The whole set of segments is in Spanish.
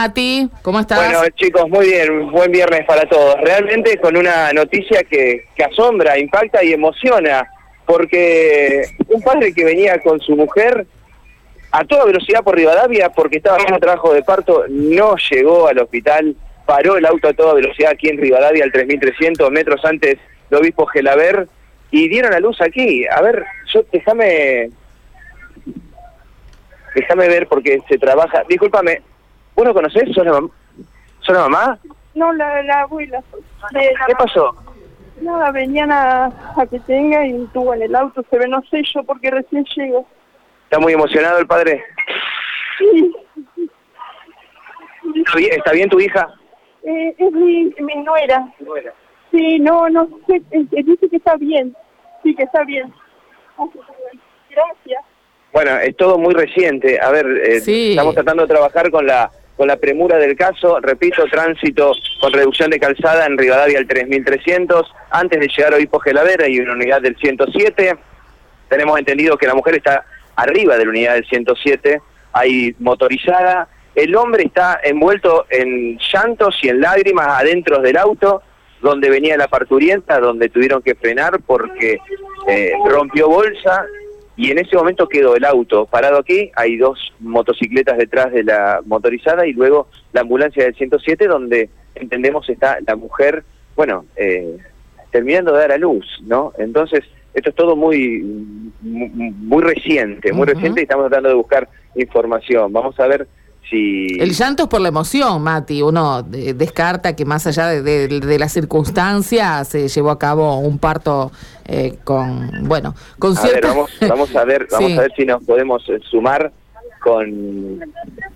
Mati? ¿Cómo estás? Bueno, chicos, muy bien. Buen viernes para todos. Realmente con una noticia que, asombra, impacta y emociona. Porque un padre que venía con su mujer a toda velocidad por Rivadavia porque estaba haciendo trabajo de parto, no llegó al hospital, paró el auto a toda velocidad aquí en Rivadavia al 3300 metros antes de Obispo Gelaber y dieron la luz aquí. A ver, yo déjame déjame ver porque se trabaja. Discúlpame, ¿vos lo conocés? ¿Sos la, mam ¿Sos la mamá? No, la, la abuela. ¿Qué pasó? Nada, venían a, a que tenga y tuvo en el auto, se ve, no sé yo porque recién llego. ¿Está muy emocionado el padre? Sí, ¿Está bien, está bien tu hija? eh, es mi, mi nuera. Sí, no, no sé, eh, eh, dice que está bien. Sí, que está bien. Gracias. Bueno, es todo muy reciente. A ver, eh, Sí. estamos tratando de trabajar con la con la premura del caso. Repito, tránsito con reducción de calzada en Rivadavia al 3300. Antes de llegar a Obispo Gelavera y una unidad del 107. Tenemos entendido que la mujer está arriba de la unidad del 107. Hay motorizada. El hombre está envuelto en llantos y en lágrimas adentro del auto donde venía la parturienta, donde tuvieron que frenar porque eh, rompió bolsa y en ese momento quedó el auto parado aquí, hay dos motocicletas detrás de la motorizada y luego la ambulancia del 107 donde entendemos está la mujer, bueno, eh, terminando de dar a luz, ¿no? Entonces, esto es todo muy muy, muy reciente, muy reciente y estamos tratando de buscar información. Vamos a ver si... El llanto es por la emoción, Mati. Uno eh, descarta que más allá de, de- de las circunstancias se llevó a cabo un parto eh, con, bueno, con A ver, vamos, vamos a ver, vamos Sí. a ver si nos podemos eh, sumar con,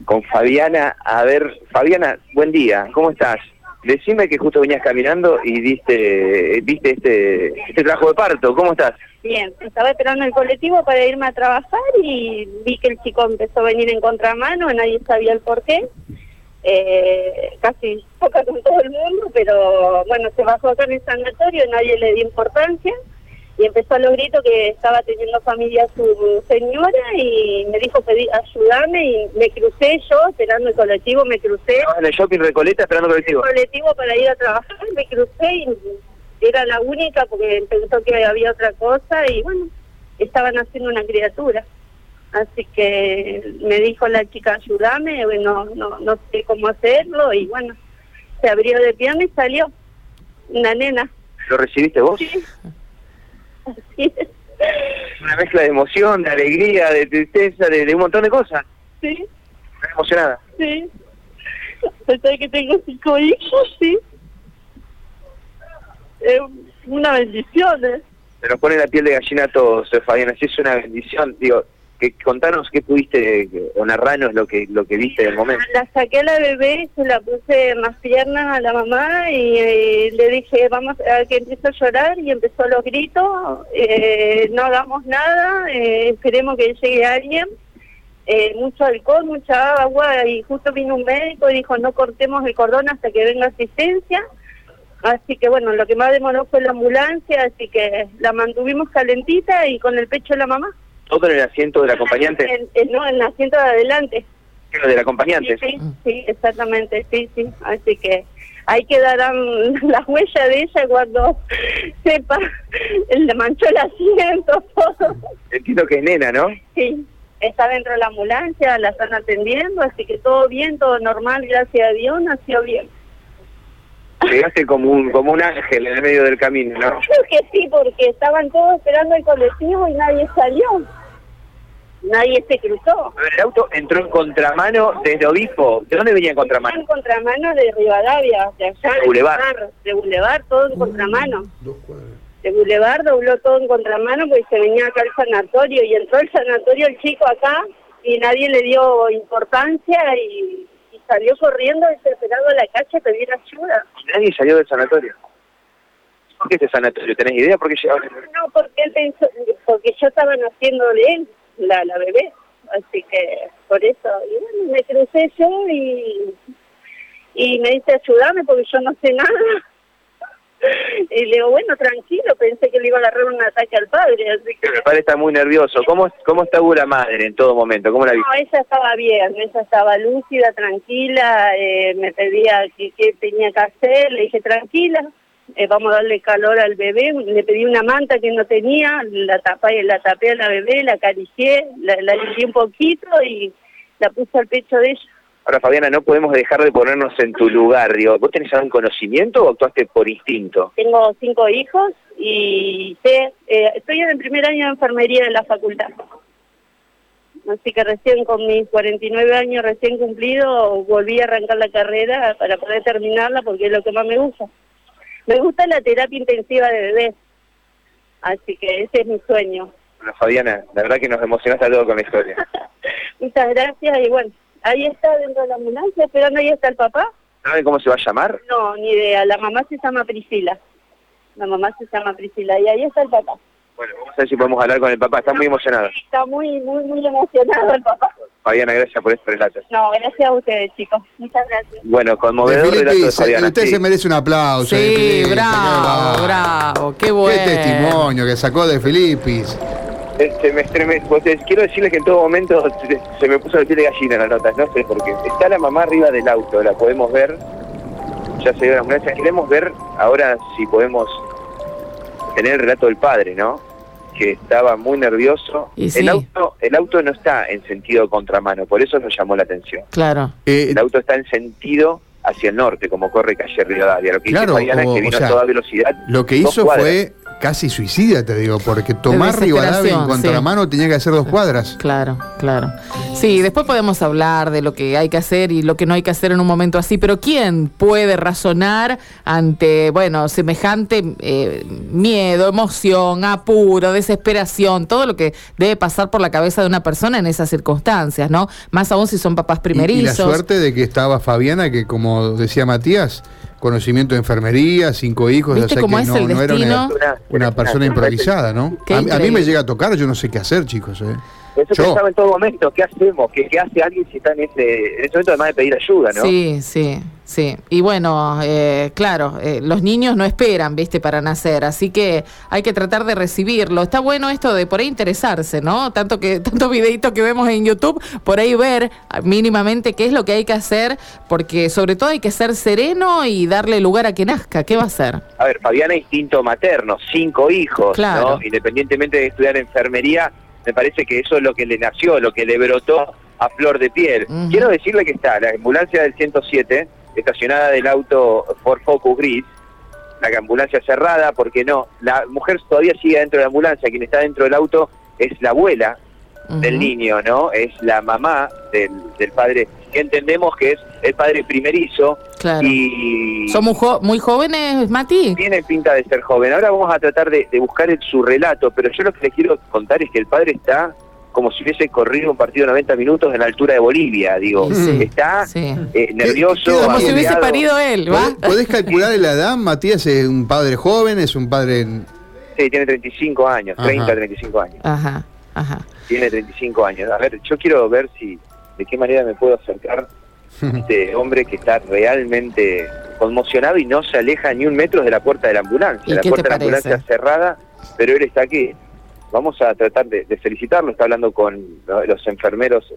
con Fabiana. A ver, Fabiana, buen día, ¿cómo estás? Decime que justo venías caminando y diste, viste este, este trabajo de parto, ¿cómo estás? Bien, estaba esperando el colectivo para irme a trabajar y vi que el chico empezó a venir en contramano, nadie sabía el por qué. Eh, casi toca con todo el mundo, pero bueno, se bajó acá en el sanatorio, nadie le dio importancia y empezó a los gritos que estaba teniendo familia su señora y me dijo pedí ayudarme y me crucé yo esperando el colectivo, me crucé Estabas en el shopping Recoleta esperando colectivo. colectivo para ir a trabajar, me crucé y era la única porque pensó que había otra cosa y bueno, estaban haciendo una criatura. Así que me dijo la chica, ayúdame, bueno, no, no sé cómo hacerlo y bueno, se abrió de pierna y salió una nena. ¿Lo recibiste vos? Sí. Así es. Una mezcla de emoción, de alegría, de tristeza, de, de un montón de cosas. Sí, Estás emocionada. sí. Pensé que tengo cinco hijos, sí. Es una bendición, ¿eh? Se nos pone la piel de gallina a todos, Fabiana, si es una bendición. Digo, que contanos qué pudiste, o narranos lo que, lo que viste del momento. La saqué a la bebé, se la puse más piernas a la mamá y eh, le dije, vamos a que empezó a llorar y empezó los gritos, eh, no hagamos nada, eh, esperemos que llegue alguien, eh, mucho alcohol, mucha agua y justo vino un médico y dijo, no cortemos el cordón hasta que venga asistencia. Así que bueno, lo que más demoró fue la ambulancia, así que la mantuvimos calentita y con el pecho de la mamá. Todo en el asiento del acompañante. En- en- no, en el asiento de adelante. Lo del acompañante. Sí, sí, sí, exactamente, sí, sí. Así que ahí quedarán las huellas de ella cuando sepa, le manchó el asiento, todo. Entiendo que es nena, ¿no? Sí, está dentro de la ambulancia, la están atendiendo, así que todo bien, todo normal, gracias a Dios, nació bien. Llegaste como un, como un ángel en el medio del camino, ¿no? Creo que sí, porque estaban todos esperando el colectivo y nadie salió. Nadie se cruzó. El auto entró en contramano desde Obispo. ¿De dónde venía en En contramano? contramano de Rivadavia, de allá. De Boulevard. De Boulevard, todo en contramano. de Boulevard dobló todo en contramano porque se venía acá al sanatorio y entró el sanatorio el chico acá y nadie le dio importancia y salió corriendo desesperado a la calle a pedir ayuda. Nadie salió del sanatorio. ¿Por qué este sanatorio? ¿Tenés idea por qué llegaron? No, porque él pensó, porque yo estaba naciendo de él, la, la bebé, así que por eso, y bueno, me crucé yo y, y me dice ayúdame porque yo no sé nada. Y le digo, bueno, tranquilo, pensé que le iba a agarrar un ataque al padre, así que... El padre está muy nervioso. ¿Cómo, cómo está la madre en todo momento? ¿Cómo la No, ella estaba bien, ella estaba lúcida, tranquila, eh, me pedía qué qué tenía que hacer, le dije, tranquila, eh, vamos a darle calor al bebé, le pedí una manta que no tenía, la tapé, la tapé a la bebé, la acaricié, la, la limpié un poquito y la puse al pecho de ella. Ahora, Fabiana, no podemos dejar de ponernos en tu lugar. Digo, ¿vos tenés algún conocimiento o actuaste por instinto? Tengo cinco hijos y sé, eh, estoy en el primer año de enfermería de la facultad. Así que recién con mis 49 años recién cumplido volví a arrancar la carrera para poder terminarla porque es lo que más me gusta. Me gusta la terapia intensiva de bebés. Así que ese es mi sueño. Bueno, Fabiana, la verdad que nos emocionaste a todos con la historia. Muchas gracias y bueno, ahí está dentro de la ambulancia esperando, ahí está el papá. ¿Saben cómo se va a llamar? No, ni idea, la mamá se llama Priscila. La mamá se llama Priscila y ahí está el papá. Bueno, vamos a ver si podemos hablar con el papá. Está muy emocionado. Está muy, muy, muy emocionado el papá. Fabiana, gracias por este relato. No, gracias a ustedes, chicos. Muchas gracias. Bueno, De conmovedor relato de Fabiana. usted sí. se merece un aplauso. de Sí, qué bravo, bravo, qué Qué bueno. testimonio que sacó de Filipis. Este, me estreme- pues, eh, quiero decirles que en todo momento se, se me puso el pie de gallina en las notas, no sé por qué. Está la mamá arriba del auto, la podemos ver. Ya se dio la ambulancia. Queremos ver ahora si podemos tener el relato del padre, ¿no? Que estaba muy nervioso. Y sí. El auto, el auto no está en sentido contramano, por eso nos llamó la atención. Claro. Eh, El auto está en sentido hacia el norte, como corre calle Rivadavia. Lo que Claro, es o- que o vino sea, a toda velocidad. lo que hizo cuadras. fue casi suicida, te digo, porque tomar Rivadavia en contra sí. la mano tenía que hacer dos cuadras. Claro, claro. Sí, después podemos hablar de lo que hay que hacer y lo que no hay que hacer en un momento así, pero ¿quién puede razonar ante, bueno, semejante eh, miedo, emoción, apuro, desesperación, todo lo que debe pasar por la cabeza de una persona en esas circunstancias, ¿no? Más aún si son papás Y, y primerizos. la suerte de que estaba Fabiana, que como decía Matías, conocimiento de enfermería, cinco hijos, ¿Viste o sea cómo que es no, el no era destino? una, una persona improvisada, ¿no? A, a mí me llega a tocar, yo no sé qué hacer, chicos. ¿eh? Eso Yo. pensaba en todo momento, ¿qué hacemos? ¿Qué, qué hace alguien si está en ese, en ese momento además de pedir ayuda, no? Sí, sí, sí. Y bueno, eh, claro, eh, los niños no esperan, viste, para nacer, así que hay que tratar de recibirlo. Está bueno esto de por ahí interesarse, ¿no? Tanto que tantos videitos que vemos en YouTube, por ahí ver mínimamente qué es lo que hay que hacer, porque sobre todo hay que ser sereno y darle lugar a que nazca. ¿Qué va a hacer? A ver, Fabiana, instinto materno, cinco hijos, Claro. ¿no? Independientemente de estudiar enfermería, me parece que eso es lo que le nació, lo que le brotó a flor de piel. Quiero decirle que está la ambulancia del 107, estacionada del auto Ford Focus gris, la ambulancia cerrada, porque no, la mujer todavía sigue dentro de la ambulancia, quien está dentro del auto es la abuela del niño, ¿no? Es la mamá del, del padre, que entendemos que es el padre primerizo Claro. y ¿Son muy, jo- muy jóvenes, Mati? tiene pinta de ser joven. Ahora vamos a tratar de, de buscar el- su relato, pero yo lo que les quiero contar es que el padre está como si hubiese corrido un partido de 90 minutos en la altura de Bolivia, digo, Sí, está sí. eh, nervioso, Como si hubiese parido él, ¿va? ¿Podés, podés calcular la edad? Matías es un padre joven, es un padre... en- Sí, tiene 35 años, Ajá. 30, 35 años. Ajá, ajá. Tiene 35 años. A ver, yo quiero ver si, de qué manera me puedo acercar a este hombre que está realmente conmocionado y no se aleja ni un metro de la puerta de la ambulancia. ¿Y La qué puerta te de la ambulancia cerrada, pero él está aquí. Vamos a tratar de, de felicitarlo. Está hablando con los enfermeros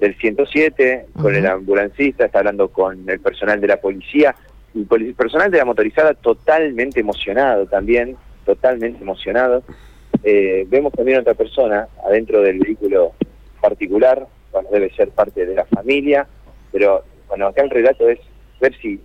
del 107, con Ujú. el ambulancista, está hablando con el personal de la policía, y el personal de la motorizada totalmente emocionado también, totalmente emocionado. Eh, vemos también a otra persona adentro del vehículo particular, bueno, debe ser parte de la familia, pero bueno, acá el relato es ver si,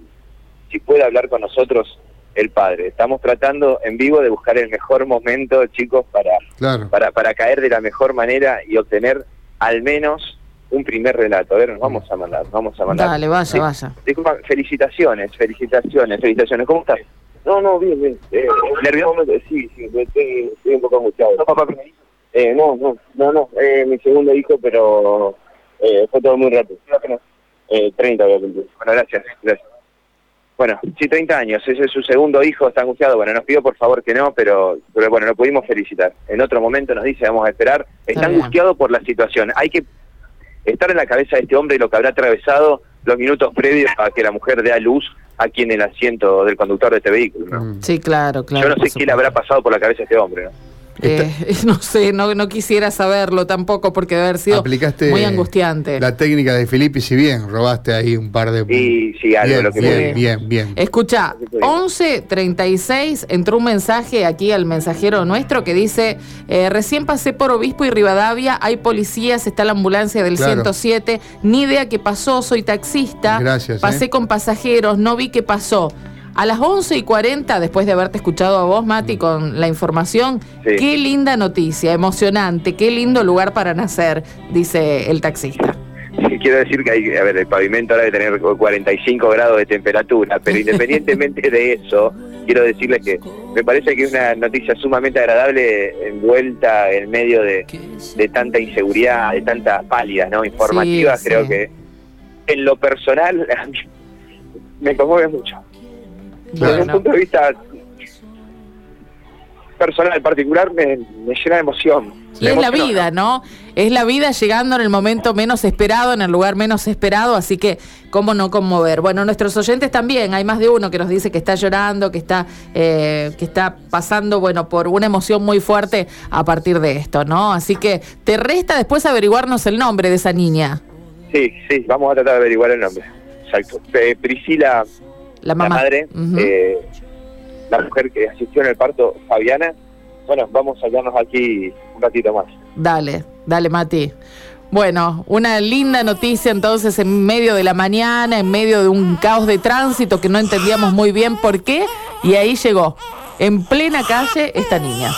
si puede hablar con nosotros el padre. Estamos tratando en vivo de buscar el mejor momento, chicos, para, Claro. para, para caer de la mejor manera y obtener al menos un primer relato. A ver, nos vamos a mandar, nos vamos a mandar. Dale, vaya, Sí. vaya. Disculpa, felicitaciones, felicitaciones, felicitaciones. ¿Cómo estás? No, no, bien, bien. Eh, ¿Nervioso? Sí, sí, estoy, estoy un poco angustiado. ¿No, papá? Eh, no, no, no, no, eh, mi segundo hijo, pero eh, fue todo muy rápido. Eh, 30 voy a cumplir. Bueno, gracias, gracias. Bueno, sí, 30 años, ese es su segundo hijo, está angustiado. Bueno, nos pidió por favor que no, pero, pero bueno, lo pudimos felicitar. En otro momento nos dice, vamos a esperar. Está angustiado por la situación. Hay que estar en la cabeza de este hombre y lo que habrá atravesado los minutos previos a que la mujer dé a luz aquí en el asiento del conductor de este vehículo. ¿no? Sí, claro, claro. Yo no sé qué le habrá pasado por la cabeza a este hombre. ¿no? Eh, no sé, no, no quisiera saberlo tampoco porque debe haber sido Aplicaste muy angustiante. La técnica de Filippi, si bien robaste ahí un par de. Y sí, algo bien, lo que bien, puede. bien, bien. Escucha, 11.36 entró un mensaje aquí al mensajero nuestro que dice, eh, recién pasé por Obispo y Rivadavia, hay policías, está la ambulancia del Claro. 107, ni idea qué pasó, soy taxista, Gracias, pasé eh. con pasajeros, no vi qué pasó. A las 11 y 40, después de haberte escuchado a vos, Mati, con la información, Sí. qué linda noticia, emocionante, qué lindo lugar para nacer, dice el taxista. Sí, Quiero decir que hay, a ver, el pavimento ahora debe tener 45 grados de temperatura, pero independientemente de eso, quiero decirles que me parece que es una noticia sumamente agradable envuelta en medio de, de tanta inseguridad, de tantas pálidas, ¿no? Informativas, Sí, creo sí. que en lo personal me conmueve mucho. Desde un punto de vista personal, particular, me, me llena de emoción. Y Me es la vida, ¿no? Es la vida llegando en el momento menos esperado, en el lugar menos esperado, así que cómo no conmover. Bueno, nuestros oyentes también, hay más de uno que nos dice que está llorando, que está, eh, que está pasando, bueno, por una emoción muy fuerte a partir de esto, ¿no? Así que te resta después averiguarnos el nombre de esa niña, Sí, sí, vamos a tratar de averiguar el nombre. Exacto. Eh, Priscila, la mamá. la madre, eh, la mujer que asistió en el parto, Fabiana. Bueno, vamos a quedarnos aquí un ratito más. Dale, dale, Mati. Bueno, una linda noticia entonces en medio de la mañana, en medio de un caos de tránsito que no entendíamos muy bien por qué, y ahí llegó, en plena calle, esta niña.